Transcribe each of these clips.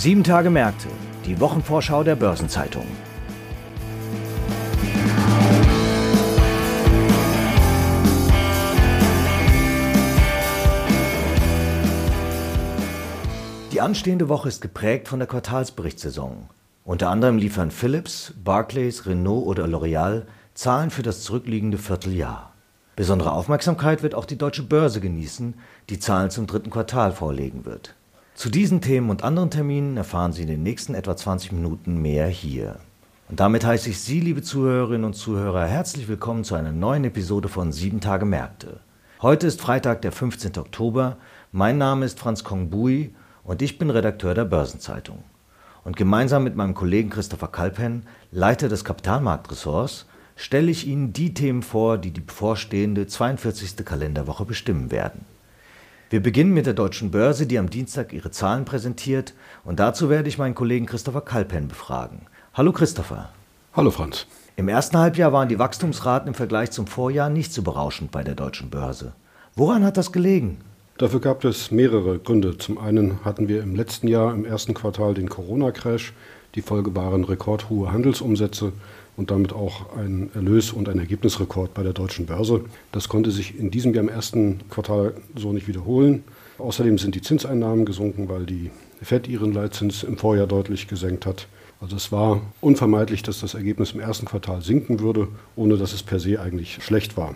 Sieben Tage Märkte, die Wochenvorschau der Börsenzeitung. Die anstehende Woche ist geprägt von der Quartalsberichtssaison. Unter anderem liefern Philips, Barclays, Renault oder L'Oreal Zahlen für das zurückliegende Vierteljahr. Besondere Aufmerksamkeit wird auch die Deutsche Börse genießen, die Zahlen zum dritten Quartal vorlegen wird. Zu diesen Themen und anderen Terminen erfahren Sie in den nächsten etwa 20 Minuten mehr hier. Und damit heiße ich Sie, liebe Zuhörerinnen und Zuhörer, herzlich willkommen zu einer neuen Episode von 7 Tage Märkte. Heute ist Freitag, der 15. Oktober. Mein Name ist Franz Kongbui und ich bin Redakteur der Börsenzeitung. Und gemeinsam mit meinem Kollegen Christopher Kalpen, Leiter des Kapitalmarktressorts, stelle ich Ihnen die Themen vor, die die bevorstehende 42. Kalenderwoche bestimmen werden. Wir beginnen mit der Deutschen Börse, die am Dienstag ihre Zahlen präsentiert, und dazu werde ich meinen Kollegen Christopher Kalpen befragen. Hallo Christopher. Hallo Franz. Im ersten Halbjahr waren die Wachstumsraten im Vergleich zum Vorjahr nicht so berauschend bei der Deutschen Börse. Woran hat das gelegen? Dafür gab es mehrere Gründe. Zum einen hatten wir im letzten Jahr im ersten Quartal den Corona-Crash. Die Folge waren rekordhohe Handelsumsätze und damit auch ein Erlös- und ein Ergebnisrekord bei der deutschen Börse. Das konnte sich in diesem Jahr im ersten Quartal so nicht wiederholen. Außerdem sind die Zinseinnahmen gesunken, weil die FED ihren Leitzins im Vorjahr deutlich gesenkt hat. Also es war unvermeidlich, dass das Ergebnis im ersten Quartal sinken würde, ohne dass es per se eigentlich schlecht war.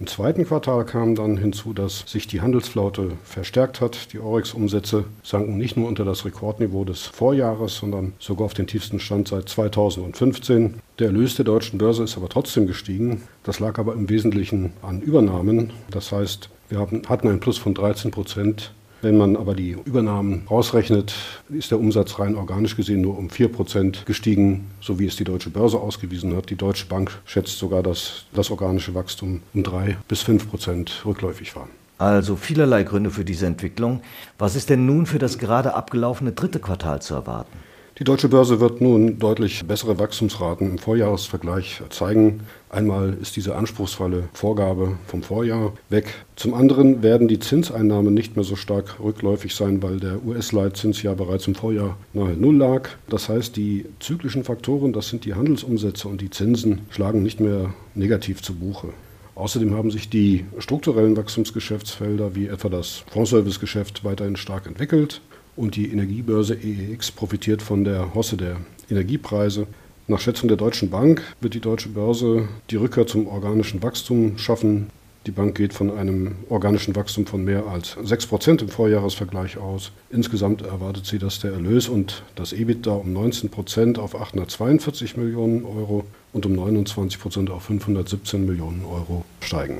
Im zweiten Quartal kam dann hinzu, dass sich die Handelsflaute verstärkt hat. Die Oryx-Umsätze sanken nicht nur unter das Rekordniveau des Vorjahres, sondern sogar auf den tiefsten Stand seit 2015. Der Erlös der deutschen Börse ist aber trotzdem gestiegen. Das lag aber im Wesentlichen an Übernahmen. Das heißt, wir hatten ein Plus von 13 Prozent wenn man aber die Übernahmen rausrechnet, ist der Umsatz rein organisch gesehen nur um 4% gestiegen, so wie es die Deutsche Börse ausgewiesen hat. Die Deutsche Bank schätzt sogar, dass das organische Wachstum um 3 bis 5% rückläufig war. Also vielerlei Gründe für diese Entwicklung. Was ist denn nun für das gerade abgelaufene dritte Quartal zu erwarten? Die deutsche Börse wird nun deutlich bessere Wachstumsraten im Vorjahresvergleich zeigen. Einmal ist diese anspruchsvolle Vorgabe vom Vorjahr weg. Zum anderen werden die Zinseinnahmen nicht mehr so stark rückläufig sein, weil der US-Leitzins ja bereits im Vorjahr nahe Null lag. Das heißt, die zyklischen Faktoren, das sind die Handelsumsätze und die Zinsen, schlagen nicht mehr negativ zu Buche. Außerdem haben sich die strukturellen Wachstumsgeschäftsfelder wie etwa das Fondsservicegeschäft weiterhin stark entwickelt und die Energiebörse EEX profitiert von der Hosse der Energiepreise. Nach Schätzung der Deutschen Bank wird die deutsche Börse die Rückkehr zum organischen Wachstum schaffen. Die Bank geht von einem organischen Wachstum von mehr als 6% im Vorjahresvergleich aus. Insgesamt erwartet sie, dass der Erlös und das EBITDA um 19% auf 842 Millionen Euro und um 29% auf 517 Millionen Euro steigen.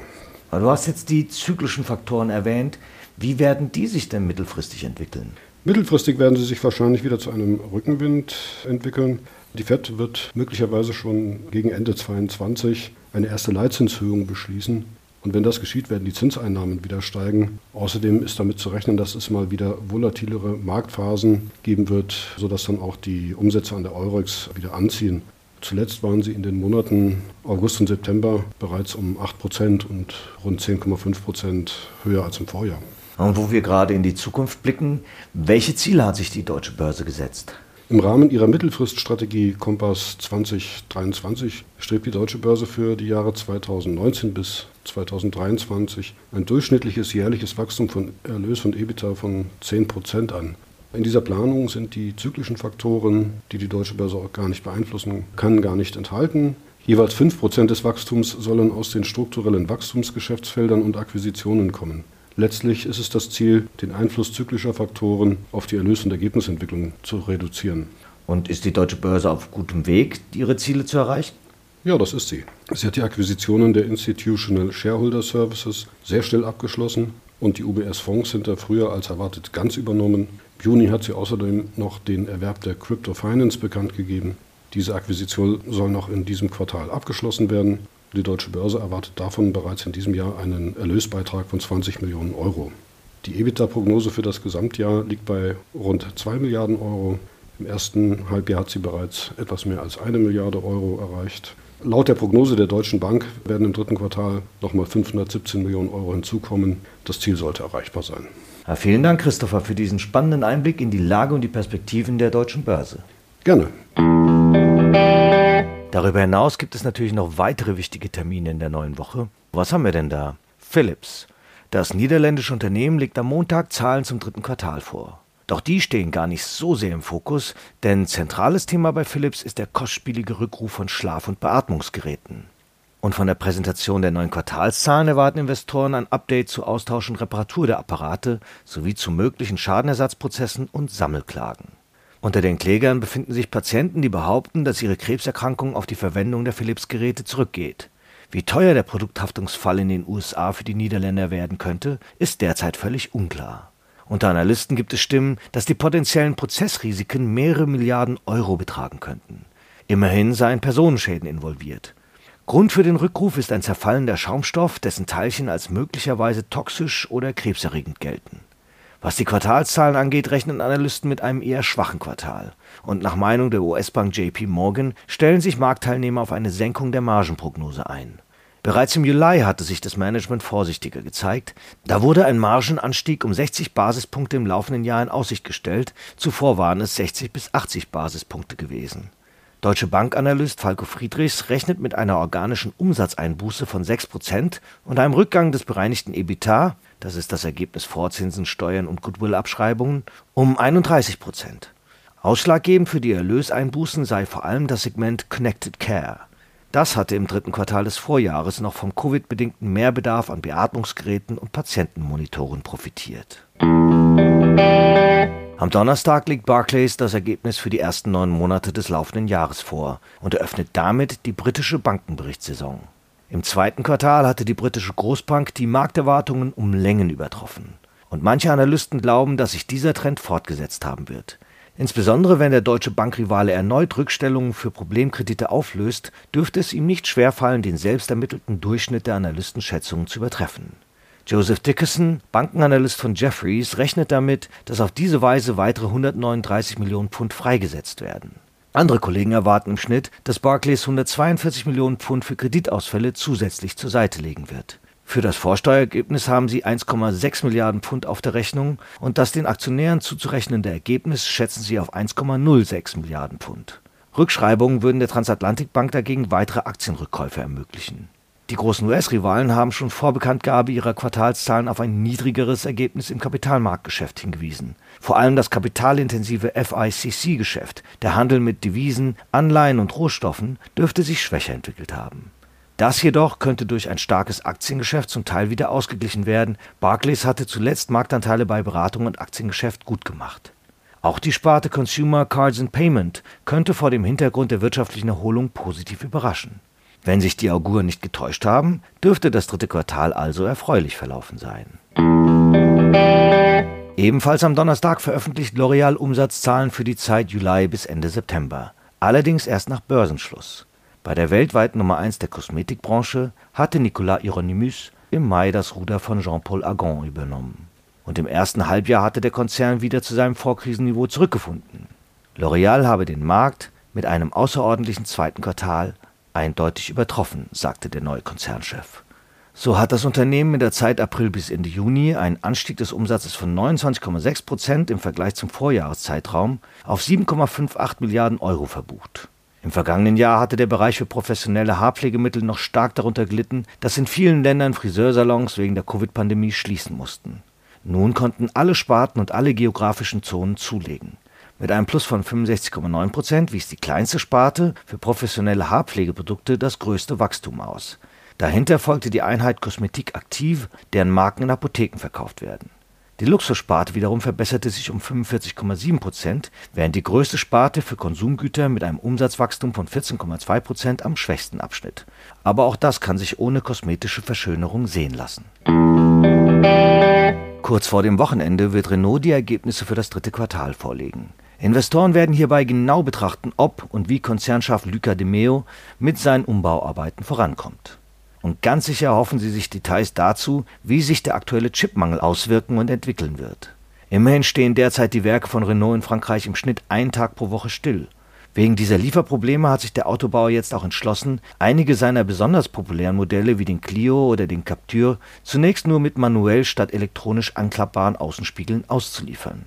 Du hast jetzt die zyklischen Faktoren erwähnt. Wie werden die sich denn mittelfristig entwickeln? Mittelfristig werden sie sich wahrscheinlich wieder zu einem Rückenwind entwickeln. Die FED wird möglicherweise schon gegen Ende 2022 eine erste Leitzinshöhung beschließen. Und wenn das geschieht, werden die Zinseinnahmen wieder steigen. Außerdem ist damit zu rechnen, dass es mal wieder volatilere Marktphasen geben wird, sodass dann auch die Umsätze an der Eurex wieder anziehen. Zuletzt waren sie in den Monaten August und September bereits um 8% und rund 10,5% höher als im Vorjahr. Und wo wir gerade in die Zukunft blicken, welche Ziele hat sich die deutsche Börse gesetzt? Im Rahmen ihrer Mittelfriststrategie Kompass 2023 strebt die deutsche Börse für die Jahre 2019 bis 2023 ein durchschnittliches jährliches Wachstum von Erlös und EBITDA von 10 Prozent an. In dieser Planung sind die zyklischen Faktoren, die die deutsche Börse auch gar nicht beeinflussen kann, gar nicht enthalten. Jeweils 5 Prozent des Wachstums sollen aus den strukturellen Wachstumsgeschäftsfeldern und Akquisitionen kommen. Letztlich ist es das Ziel, den Einfluss zyklischer Faktoren auf die Erlös- und Ergebnisentwicklung zu reduzieren. Und ist die deutsche Börse auf gutem Weg, ihre Ziele zu erreichen? Ja, das ist sie. Sie hat die Akquisitionen der Institutional Shareholder Services sehr schnell abgeschlossen und die UBS-Fonds sind da früher als erwartet ganz übernommen. Im Juni hat sie außerdem noch den Erwerb der Crypto Finance bekannt gegeben. Diese Akquisition soll noch in diesem Quartal abgeschlossen werden. Die Deutsche Börse erwartet davon bereits in diesem Jahr einen Erlösbeitrag von 20 Millionen Euro. Die EBITDA-Prognose für das Gesamtjahr liegt bei rund 2 Milliarden Euro. Im ersten Halbjahr hat sie bereits etwas mehr als eine Milliarde Euro erreicht. Laut der Prognose der Deutschen Bank werden im dritten Quartal nochmal 517 Millionen Euro hinzukommen. Das Ziel sollte erreichbar sein. Ja, vielen Dank, Christopher, für diesen spannenden Einblick in die Lage und die Perspektiven der deutschen Börse. Gerne. Darüber hinaus gibt es natürlich noch weitere wichtige Termine in der neuen Woche. Was haben wir denn da? Philips. Das niederländische Unternehmen legt am Montag Zahlen zum dritten Quartal vor. Doch die stehen gar nicht so sehr im Fokus, denn zentrales Thema bei Philips ist der kostspielige Rückruf von Schlaf- und Beatmungsgeräten. Und von der Präsentation der neuen Quartalszahlen erwarten Investoren ein Update zu Austausch und Reparatur der Apparate sowie zu möglichen Schadenersatzprozessen und Sammelklagen. Unter den Klägern befinden sich Patienten, die behaupten, dass ihre Krebserkrankung auf die Verwendung der Philips-Geräte zurückgeht. Wie teuer der Produkthaftungsfall in den USA für die Niederländer werden könnte, ist derzeit völlig unklar. Unter Analysten gibt es Stimmen, dass die potenziellen Prozessrisiken mehrere Milliarden Euro betragen könnten. Immerhin seien Personenschäden involviert. Grund für den Rückruf ist ein zerfallender Schaumstoff, dessen Teilchen als möglicherweise toxisch oder krebserregend gelten. Was die Quartalszahlen angeht, rechnen Analysten mit einem eher schwachen Quartal. Und nach Meinung der US-Bank JP Morgan stellen sich Marktteilnehmer auf eine Senkung der Margenprognose ein. Bereits im Juli hatte sich das Management vorsichtiger gezeigt. Da wurde ein Margenanstieg um 60 Basispunkte im laufenden Jahr in Aussicht gestellt. Zuvor waren es 60 bis 80 Basispunkte gewesen. Deutsche Bankanalyst Falco Friedrichs rechnet mit einer organischen Umsatzeinbuße von 6% und einem Rückgang des bereinigten EBITDA, das ist das Ergebnis vor Zinsen, Steuern und Goodwill-Abschreibungen, um 31% Ausschlaggebend für die Erlöseinbußen sei vor allem das Segment Connected Care. Das hatte im dritten Quartal des Vorjahres noch vom Covid-bedingten Mehrbedarf an Beatmungsgeräten und Patientenmonitoren profitiert. Am Donnerstag legt Barclays das Ergebnis für die ersten neun Monate des laufenden Jahres vor und eröffnet damit die britische Bankenberichtssaison. Im zweiten Quartal hatte die britische Großbank die Markterwartungen um Längen übertroffen. Und manche Analysten glauben, dass sich dieser Trend fortgesetzt haben wird. Insbesondere wenn der deutsche Bankrivale erneut Rückstellungen für Problemkredite auflöst, dürfte es ihm nicht schwerfallen, den selbst ermittelten Durchschnitt der Analystenschätzungen zu übertreffen. Joseph Dickerson, Bankenanalyst von Jefferies, rechnet damit, dass auf diese Weise weitere 139 Millionen Pfund freigesetzt werden. Andere Kollegen erwarten im Schnitt, dass Barclays 142 Millionen Pfund für Kreditausfälle zusätzlich zur Seite legen wird. Für das Vorsteuerergebnis haben sie 1,6 Milliarden Pfund auf der Rechnung und das den Aktionären zuzurechnende Ergebnis schätzen sie auf 1,06 Milliarden Pfund. Rückschreibungen würden der Transatlantikbank dagegen weitere Aktienrückkäufe ermöglichen. Die großen US-Rivalen haben schon vor Bekanntgabe ihrer Quartalszahlen auf ein niedrigeres Ergebnis im Kapitalmarktgeschäft hingewiesen. Vor allem das kapitalintensive FICC-Geschäft, der Handel mit Devisen, Anleihen und Rohstoffen, dürfte sich schwächer entwickelt haben. Das jedoch könnte durch ein starkes Aktiengeschäft zum Teil wieder ausgeglichen werden. Barclays hatte zuletzt Marktanteile bei Beratung und Aktiengeschäft gut gemacht. Auch die Sparte Consumer Cards and Payment könnte vor dem Hintergrund der wirtschaftlichen Erholung positiv überraschen. Wenn sich die Auguren nicht getäuscht haben, dürfte das dritte Quartal also erfreulich verlaufen sein. Ebenfalls am Donnerstag veröffentlicht L'Oreal Umsatzzahlen für die Zeit Juli bis Ende September. Allerdings erst nach Börsenschluss. Bei der weltweiten Nummer 1 der Kosmetikbranche hatte Nicolas Hieronymus im Mai das Ruder von Jean-Paul Agon übernommen. Und im ersten Halbjahr hatte der Konzern wieder zu seinem Vorkrisenniveau zurückgefunden. L'Oreal habe den Markt mit einem außerordentlichen zweiten Quartal eindeutig übertroffen, sagte der neue Konzernchef. So hat das Unternehmen in der Zeit April bis Ende Juni einen Anstieg des Umsatzes von 29,6 Prozent im Vergleich zum Vorjahreszeitraum auf 7,58 Milliarden Euro verbucht. Im vergangenen Jahr hatte der Bereich für professionelle Haarpflegemittel noch stark darunter gelitten, dass in vielen Ländern Friseursalons wegen der Covid-Pandemie schließen mussten. Nun konnten alle Sparten und alle geografischen Zonen zulegen. Mit einem Plus von 65,9 Prozent wies die kleinste Sparte für professionelle Haarpflegeprodukte das größte Wachstum aus. Dahinter folgte die Einheit Kosmetik Aktiv, deren Marken in Apotheken verkauft werden. Die Luxussparte wiederum verbesserte sich um 45,7 Prozent, während die größte Sparte für Konsumgüter mit einem Umsatzwachstum von 14,2 Prozent am schwächsten abschnitt. Aber auch das kann sich ohne kosmetische Verschönerung sehen lassen. Kurz vor dem Wochenende wird Renault die Ergebnisse für das dritte Quartal vorlegen. Investoren werden hierbei genau betrachten, ob und wie Konzernchef Luca de Meo mit seinen Umbauarbeiten vorankommt. Und ganz sicher hoffen sie sich Details dazu, wie sich der aktuelle Chipmangel auswirken und entwickeln wird. Immerhin stehen derzeit die Werke von Renault in Frankreich im Schnitt einen Tag pro Woche still. Wegen dieser Lieferprobleme hat sich der Autobauer jetzt auch entschlossen, einige seiner besonders populären Modelle wie den Clio oder den Captur zunächst nur mit manuell statt elektronisch anklappbaren Außenspiegeln auszuliefern.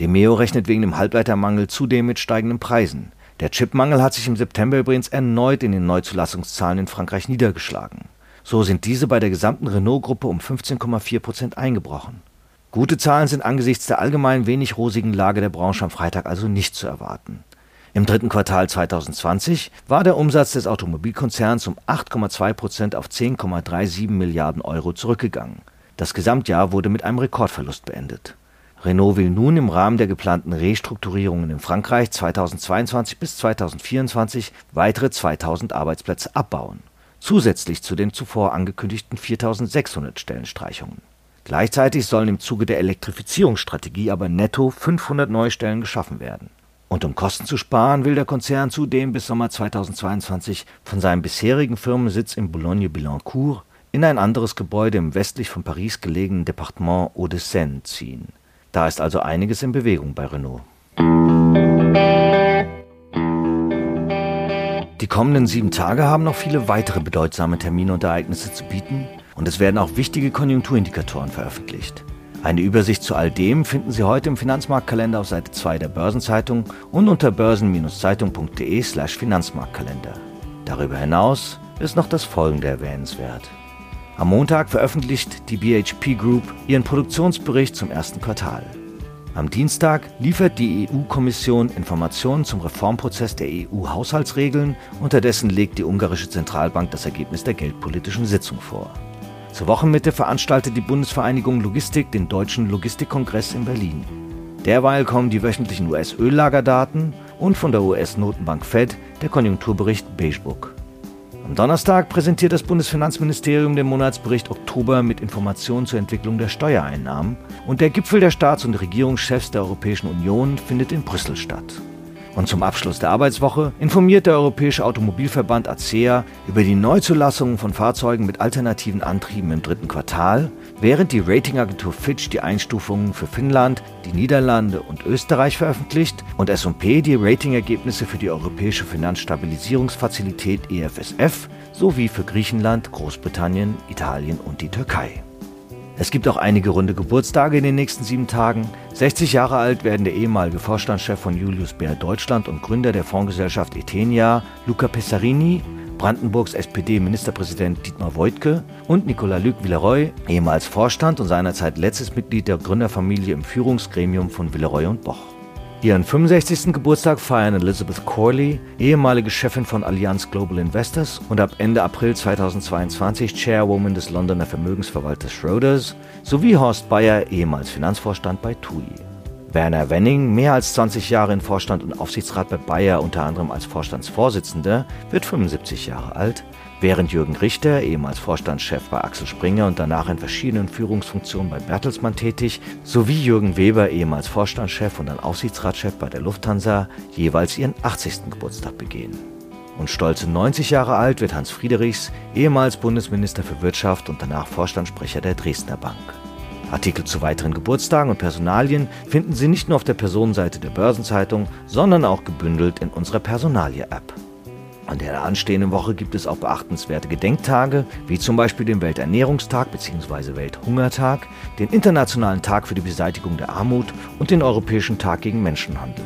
Demeo rechnet wegen dem Halbleitermangel zudem mit steigenden Preisen. Der Chipmangel hat sich im September übrigens erneut in den Neuzulassungszahlen in Frankreich niedergeschlagen. So sind diese bei der gesamten Renault-Gruppe um 15,4 Prozent eingebrochen. Gute Zahlen sind angesichts der allgemein wenig rosigen Lage der Branche am Freitag also nicht zu erwarten. Im dritten Quartal 2020 war der Umsatz des Automobilkonzerns um 8,2 Prozent auf 10,37 Milliarden Euro zurückgegangen. Das Gesamtjahr wurde mit einem Rekordverlust beendet. Renault will nun im Rahmen der geplanten Restrukturierungen in Frankreich 2022 bis 2024 weitere 2000 Arbeitsplätze abbauen, zusätzlich zu den zuvor angekündigten 4600 Stellenstreichungen. Gleichzeitig sollen im Zuge der Elektrifizierungsstrategie aber netto 500 neue Stellen geschaffen werden und um Kosten zu sparen, will der Konzern zudem bis Sommer 2022 von seinem bisherigen Firmensitz in Boulogne-Billancourt in ein anderes Gebäude im westlich von Paris gelegenen Departement Hauts-de-Seine ziehen. Da ist also einiges in Bewegung bei Renault. Die kommenden sieben Tage haben noch viele weitere bedeutsame Termine und Ereignisse zu bieten und es werden auch wichtige Konjunkturindikatoren veröffentlicht. Eine Übersicht zu all dem finden Sie heute im Finanzmarktkalender auf Seite 2 der Börsenzeitung und unter börsen-zeitung.de/slash Finanzmarktkalender. Darüber hinaus ist noch das folgende erwähnenswert. Am Montag veröffentlicht die BHP Group ihren Produktionsbericht zum ersten Quartal. Am Dienstag liefert die EU-Kommission Informationen zum Reformprozess der EU-Haushaltsregeln, unterdessen legt die ungarische Zentralbank das Ergebnis der geldpolitischen Sitzung vor. Zur Wochenmitte veranstaltet die Bundesvereinigung Logistik den Deutschen Logistikkongress in Berlin. Derweil kommen die wöchentlichen US-Öllagerdaten und von der US-Notenbank Fed der Konjunkturbericht Beigebook. Am Donnerstag präsentiert das Bundesfinanzministerium den Monatsbericht Oktober mit Informationen zur Entwicklung der Steuereinnahmen und der Gipfel der Staats- und Regierungschefs der Europäischen Union findet in Brüssel statt. Und zum Abschluss der Arbeitswoche informiert der Europäische Automobilverband ACEA über die Neuzulassungen von Fahrzeugen mit alternativen Antrieben im dritten Quartal, während die Ratingagentur Fitch die Einstufungen für Finnland, die Niederlande und Österreich veröffentlicht und S&P die Ratingergebnisse für die Europäische Finanzstabilisierungsfazilität EFSF sowie für Griechenland, Großbritannien, Italien und die Türkei. Es gibt auch einige runde Geburtstage in den nächsten sieben Tagen. 60 Jahre alt werden der ehemalige Vorstandschef von Julius Baer Deutschland und Gründer der Fondsgesellschaft Etenia, Luca Pessarini, Brandenburgs SPD-Ministerpräsident Dietmar Woidke und Nicolas-Luc Villeroy, ehemals Vorstand und seinerzeit letztes Mitglied der Gründerfamilie im Führungsgremium von Villeroy und Boch. Ihren 65. Geburtstag feiern Elizabeth Corley, ehemalige Chefin von Allianz Global Investors und ab Ende April 2022 Chairwoman des Londoner Vermögensverwalters Schroders, sowie Horst Bayer, ehemals Finanzvorstand bei TUI. Werner Wenning, mehr als 20 Jahre in Vorstand und Aufsichtsrat bei Bayer, unter anderem als Vorstandsvorsitzender, wird 75 Jahre alt Während Jürgen Richter, ehemals Vorstandschef bei Axel Springer und danach in verschiedenen Führungsfunktionen bei Bertelsmann tätig, sowie Jürgen Weber, ehemals Vorstandschef und dann Aufsichtsratschef bei der Lufthansa, jeweils ihren 80. Geburtstag begehen. Und stolze 90 Jahre alt wird Hans Friedrichs, ehemals Bundesminister für Wirtschaft und danach Vorstandssprecher der Dresdner Bank. Artikel zu weiteren Geburtstagen und Personalien finden Sie nicht nur auf der Personenseite der Börsenzeitung, sondern auch gebündelt in unserer Personalie-App. An der anstehenden Woche gibt es auch beachtenswerte Gedenktage, wie zum Beispiel den Welternährungstag bzw. Welthungertag, den Internationalen Tag für die Beseitigung der Armut und den Europäischen Tag gegen Menschenhandel.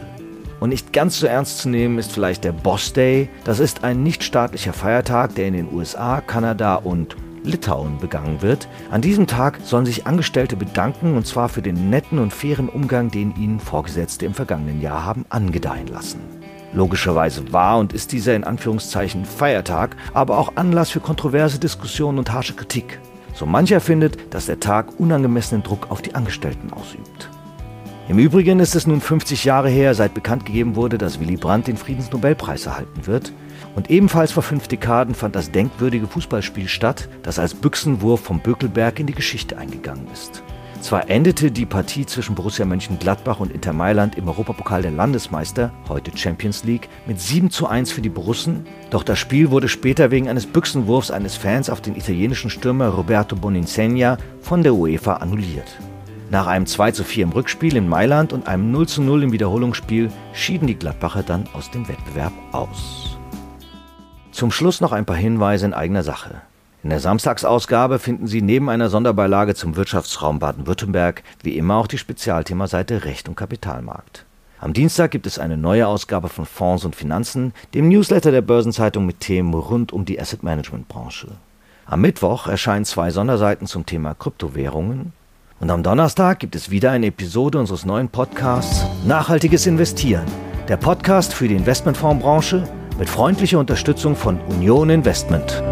Und nicht ganz so ernst zu nehmen ist vielleicht der Boss Day. Das ist ein nichtstaatlicher Feiertag, der in den USA, Kanada und Litauen begangen wird. An diesem Tag sollen sich Angestellte bedanken und zwar für den netten und fairen Umgang, den ihnen Vorgesetzte im vergangenen Jahr haben angedeihen lassen. Logischerweise war und ist dieser in Anführungszeichen Feiertag aber auch Anlass für kontroverse Diskussionen und harsche Kritik. So mancher findet, dass der Tag unangemessenen Druck auf die Angestellten ausübt. Im Übrigen ist es nun 50 Jahre her, seit bekannt gegeben wurde, dass Willy Brandt den Friedensnobelpreis erhalten wird. Und ebenfalls vor fünf Dekaden fand das denkwürdige Fußballspiel statt, das als Büchsenwurf vom Bökelberg in die Geschichte eingegangen ist. Zwar endete die Partie zwischen Borussia Mönchengladbach und Inter Mailand im Europapokal der Landesmeister, heute Champions League, mit 7 zu 1 für die Borussen, doch das Spiel wurde später wegen eines Büchsenwurfs eines Fans auf den italienischen Stürmer Roberto Boninsegna von der UEFA annulliert. Nach einem 2 zu 4 im Rückspiel in Mailand und einem 0 zu 0 im Wiederholungsspiel schieden die Gladbacher dann aus dem Wettbewerb aus. Zum Schluss noch ein paar Hinweise in eigener Sache. In der Samstagsausgabe finden Sie neben einer Sonderbeilage zum Wirtschaftsraum Baden-Württemberg wie immer auch die Spezialthemaseite Recht und Kapitalmarkt. Am Dienstag gibt es eine neue Ausgabe von Fonds und Finanzen, dem Newsletter der Börsenzeitung mit Themen rund um die Asset Management Branche. Am Mittwoch erscheinen zwei Sonderseiten zum Thema Kryptowährungen und am Donnerstag gibt es wieder eine Episode unseres neuen Podcasts Nachhaltiges Investieren, der Podcast für die Investmentfondsbranche mit freundlicher Unterstützung von Union Investment.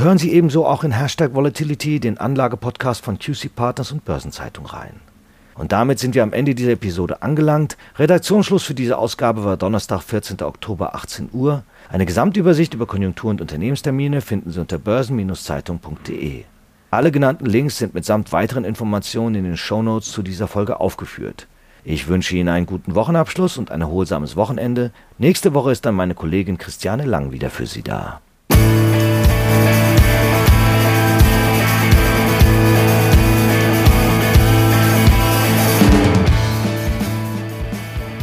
Hören Sie ebenso auch in Hashtag Volatility den Anlagepodcast von QC Partners und Börsenzeitung rein. Und damit sind wir am Ende dieser Episode angelangt. Redaktionsschluss für diese Ausgabe war Donnerstag, 14. Oktober, 18 Uhr. Eine Gesamtübersicht über Konjunktur- und Unternehmenstermine finden Sie unter börsen-zeitung.de. Alle genannten Links sind mitsamt weiteren Informationen in den Shownotes zu dieser Folge aufgeführt. Ich wünsche Ihnen einen guten Wochenabschluss und ein erholsames Wochenende. Nächste Woche ist dann meine Kollegin Christiane Lang wieder für Sie da.